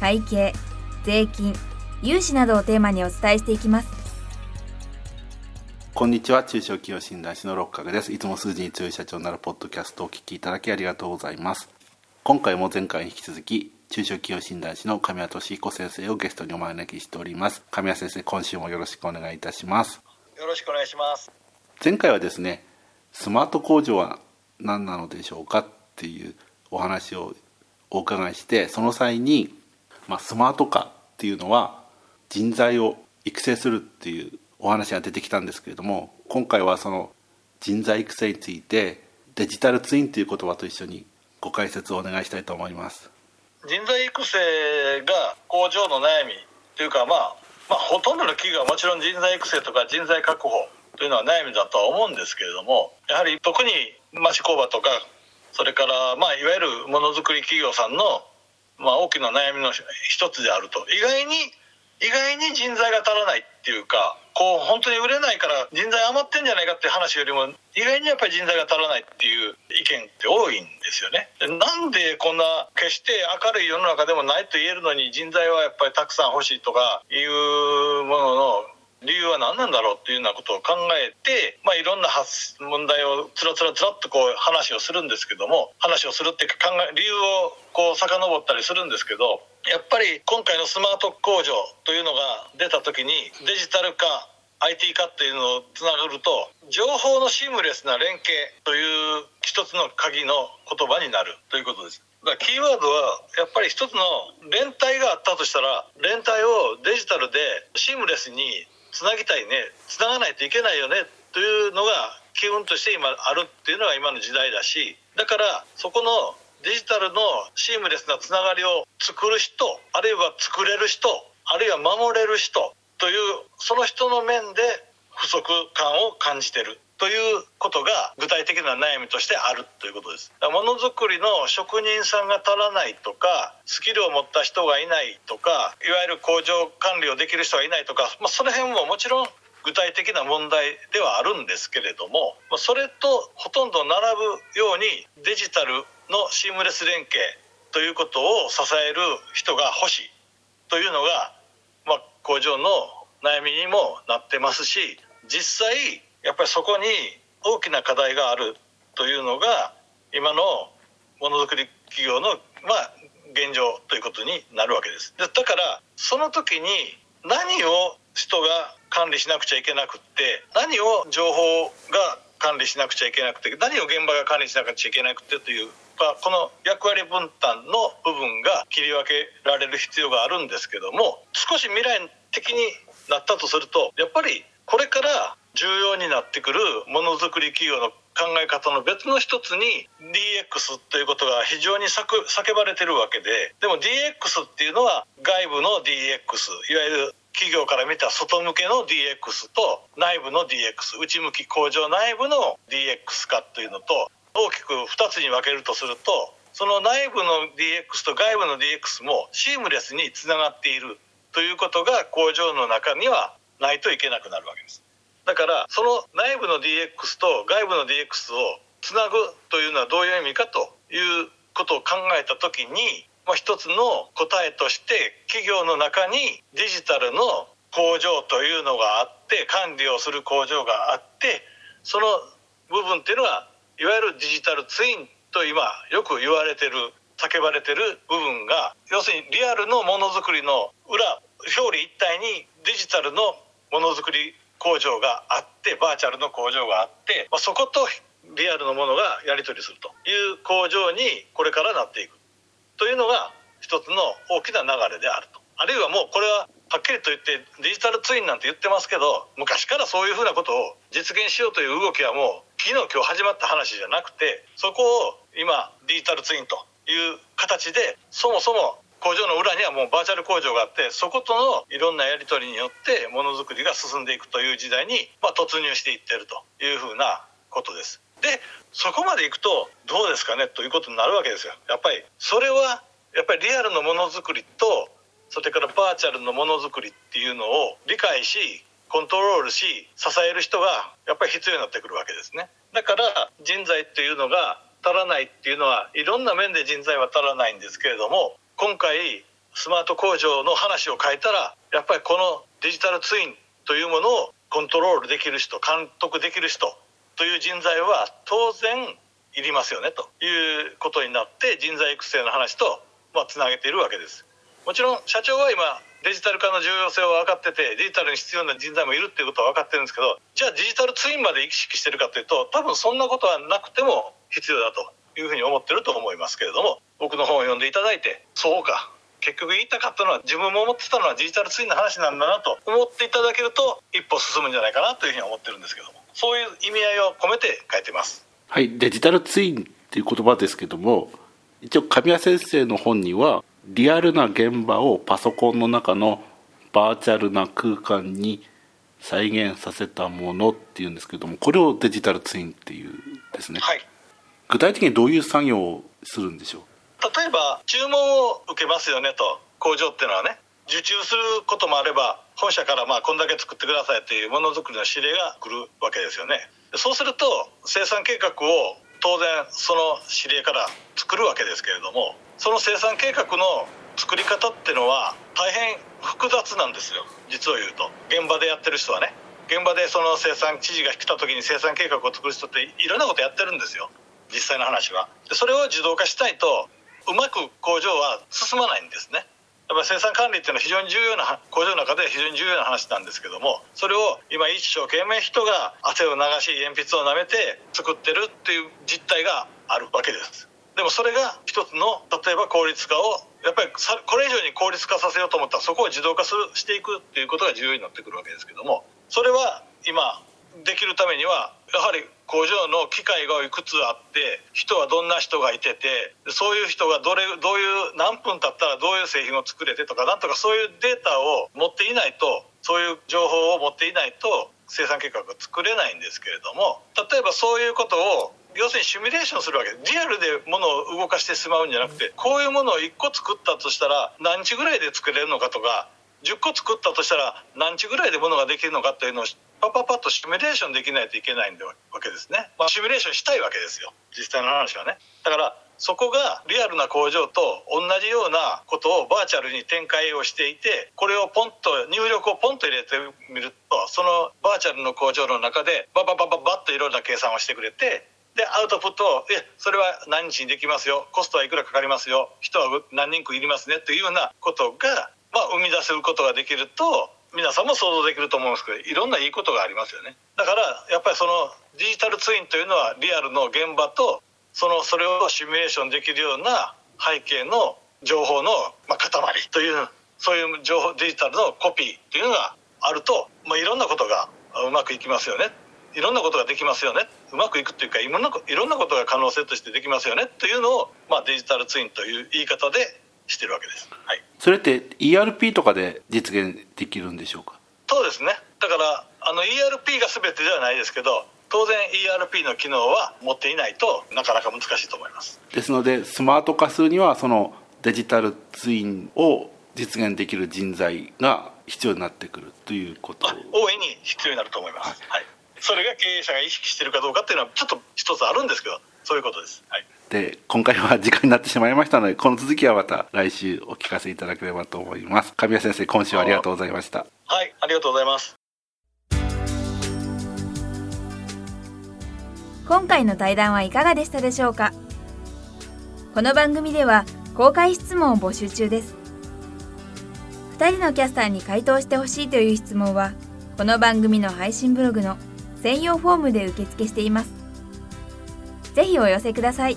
会計税金融資などをテーマにお伝えしていきます。こんにちは。中小企業診断士の六角です。いつも数字に強い社長になるポッドキャストをお聞きいただきありがとうございます。今回も前回に引き続き中小企業診断士の神谷俊彦先生をゲストにお招きしております。神谷先生今週もよろしくお願いいたします。よろしくお願いします。前回はですねスマート工場は何なのでしょうかっていうお話をお伺いしてその際に、まあ、スマート化っていうのは人材を育成するっていうお話が出てきたんですけれども今回はその人材育成についてデジタルツインという言葉と一緒にご解説をお願いしたいと思います。人材育成が工場の悩みというか、まあ、まあほとんどの企業はもちろん人材育成とか人材確保というのは悩みだとは思うんですけれどもやはり特に町工場とかそれから、まあ、いわゆるものづくり企業さんの、まあ、大きな悩みの一つであると意外に意外に人材が足らないっていうかこう本当に売れないから人材余ってんじゃないかっていう話よりも意外にやっぱり人材が足らないっていう意見って多いんですよね。なんでこんな決して明るい世の中でもないと言えるのに人材はやっぱりたくさん欲しいとかいうものの理由は何なんだろうっていうようなことを考えて、まあ、いろんな発問題をつらつらつらっとこう話をするんですけども話をするって考え理由をこう遡ったりするんですけどやっぱり今回のスマート工場というのが出た時にデジタル化 IT 化っていうのをつながると情報のシームレスな連携という一つの鍵の言葉になるということです。だキーワードはやっぱり一つの連帯があったとしたら連帯をデジタルでシームレスにつなぎたいねつながないといけないよねというのが機運として今あるっていうのが今の時代だしだからそこのデジタルのシームレスなつながりを作る人あるいは作れる人あるいは守れる人というその人の面で不足感を感じてる。ということが具体的な悩みとしてあるということです。ものづくりの職人さんが足らないとかスキルを持った人がいないとかいわゆる工場管理をできる人がいないとか、まあ、その辺ももちろん具体的な問題ではあるんですけれどもそれとほとんど並ぶようにデジタルのシームレス連携ということを支える人が欲しいというのが、まあ、工場の悩みにもなってますし実際やっぱりそこに大きな課題があるというのが今のものづくり企業のまあ現状ということになるわけです。でだからその時に何を人が管理しなくちゃいけなくって何を情報が管理しなくちゃいけなくて何を現場が管理しなくちゃいけなくてというまあこの役割分担の部分が切り分けられる必要があるんですけども少し未来的になったとするとやっぱりこれから重要になってくるものづくり企業の考え方の別の一つに DX ということが非常に叫ばれてるわけででも DX っていうのは外部の DX いわゆる企業から見た外向けの DX と内部の DX 内向き工場内部の DX 化というのと大きく2つに分けるとするとその内部の DX と外部の DX もシームレスにつながっているということが工場の中にはないといけなくなるわけです。だからその内部の DX と外部の DX をつなぐというのはどういう意味かということを考えた時に、まあ、一つの答えとして企業の中にデジタルの工場というのがあって管理をする工場があってその部分っていうのはいわゆるデジタルツインと今よく言われてる叫ばれてる部分が要するにリアルのものづくりの裏表裏一体にデジタルのものづくり工場があってバーチャルの工場があって、まあ、そことリアルのものがやり取りするという工場にこれからなっていく。というのが一つの大きな流れであると。あるいはもうこれははっきりと言ってデジタルツインなんて言ってますけど昔からそういうふうなことを実現しようという動きはもう昨日今日始まった話じゃなくてそこを今デジタルツインという形でそもそも工場の裏にはもうバーチャル工場があってそことのいろんなやり取りによってものづくりが進んでいくという時代に、まあ、突入していってるというふうなことです。でそこまでいくとどうですかね？ということになるわけですよ。やっぱりそれはやっぱりリアルのものづくりとそれからバーチャルのものづくりっていうのを理解しコントロールし支える人がやっぱり必要になってくるわけですね。だから人材っていうのが足らないっていうのはいろんな面で人材は足らないんですけれども今回スマート工場の話を書いたらやっぱりこのデジタルツインというものをコントロールできる人監督できる人という人材は当然いりますよねということになって人材育成の話とまあつなげているわけです。もちろん社長は今デジタル化の重要性を分かっててデジタルに必要な人材もいるっていうことは分かってるんですけどじゃあデジタルツインまで意識してるかというと多分そんなことはなくても必要だというふうに思ってると思いますけれども僕の本を読んでいただいてそうか。結局言いたかったのは自分も思ってたのはデジタルツインの話なんだなと思っていただけると一歩進むんじゃないかなというふうに思ってるんですけども。そういう意味合いを込めて書いてます。はいデジタルツインっていう言葉ですけども一応神谷先生の本にはリアルな現場をパソコンの中のバーチャルな空間に再現させたものっていうんですけどもこれをデジタルツインっていうですね、はい、具体的にどういう作業をするんでしょう？例えば注文を受けますよねと。工場っていうのはね。受注することもあれば本社からまあこんだけ作ってくださいっていうものづくりの指令が来るわけですよね。そうすると生産計画を当然その指令から作るわけですけれどもその生産計画の作り方っていうのは大変複雑なんですよ。実を言うと。現場でやってる人はね。現場でその生産知事が来た時に生産計画を作る人っていろんなことやってるんですよ。実際の話は。でそれを自動化したいとうまく工場は進まないんですね。やっぱ生産管理っていうのは非常に重要な工場の中で非常に重要な話なんですけどもそれを今一生懸命人が汗を流し鉛筆を舐めて作ってるっていう実態があるわけです。でもそれが一つの例えば効率化をやっぱりこれ以上に効率化させようと思ったらそこを自動化するしていくっていうことが重要になってくるわけですけどもそれは今できるためにはやはり工場の機械がいくつあって人はどんな人がいててそういう人がどれどういう何分経ったらどういう製品を作れてとかなんとかそういうデータを持っていないとそういう情報を持っていないと生産計画が作れないんですけれども例えばそういうことを要するにシミュレーションするわけ。リアルでものを動かしてしまうんじゃなくてこういうものを1個作ったとしたら何日ぐらいで作れるのかとか10個作ったとしたら何日ぐらいでものができるのかっていうのをパパパッとシミュレーションできないといけないんでわけですね、まあ、シミュレーションしたいわけですよ。実際の話はね。だからそこがリアルな工場と同じようなことをバーチャルに展開をしていてこれをポンと入力をポンと入れてみるとそのバーチャルの工場の中でバババババッといろんな計算をしてくれてでアウトプットをえそれは何日にできますよ。コストはいくらかかりますよ。人は何人区いりますね。というようなことが、まあ、生み出せることができると皆さんも想像できると思うんですけどいろんないいことがありますよね。だからやっぱりそのデジタルツインというのはリアルの現場とそのそれをシミュレーションできるような背景の情報の、ま、塊というそういう情報デジタルのコピーというのがあると、まあ、いろんなことがうまくいきますよね。いろんなことができますよね。うまくいくっていうかいろんないろんなことが可能性としてできますよね。というのを、まあ、デジタルツインという言い方でしてるわけです、はい、それって ERP とかで実現できるんでしょうか？そうですね。だからあの ERP が全てではないですけど当然 ERP の機能は持っていないとなかなか難しいと思います。ですのでスマート化するにはそのデジタルツインを実現できる人材が必要になってくるということ？大いに必要になると思います、はい、はい、それが経営者が意識しているかどうかっていうのはちょっと一つあるんですけどそういうことです、はいで今回は時間になってしまいましたのでこの続きはまた来週お聞かせいただければと思います。神谷先生今週はありがとうございました。はいありがとうございます。今回の対談はいかがでしたでしょうか？この番組では公開質問を募集中です。2人のキャスターに回答してほしいという質問はこの番組の配信ブログの専用フォームで受付しています。ぜひお寄せください。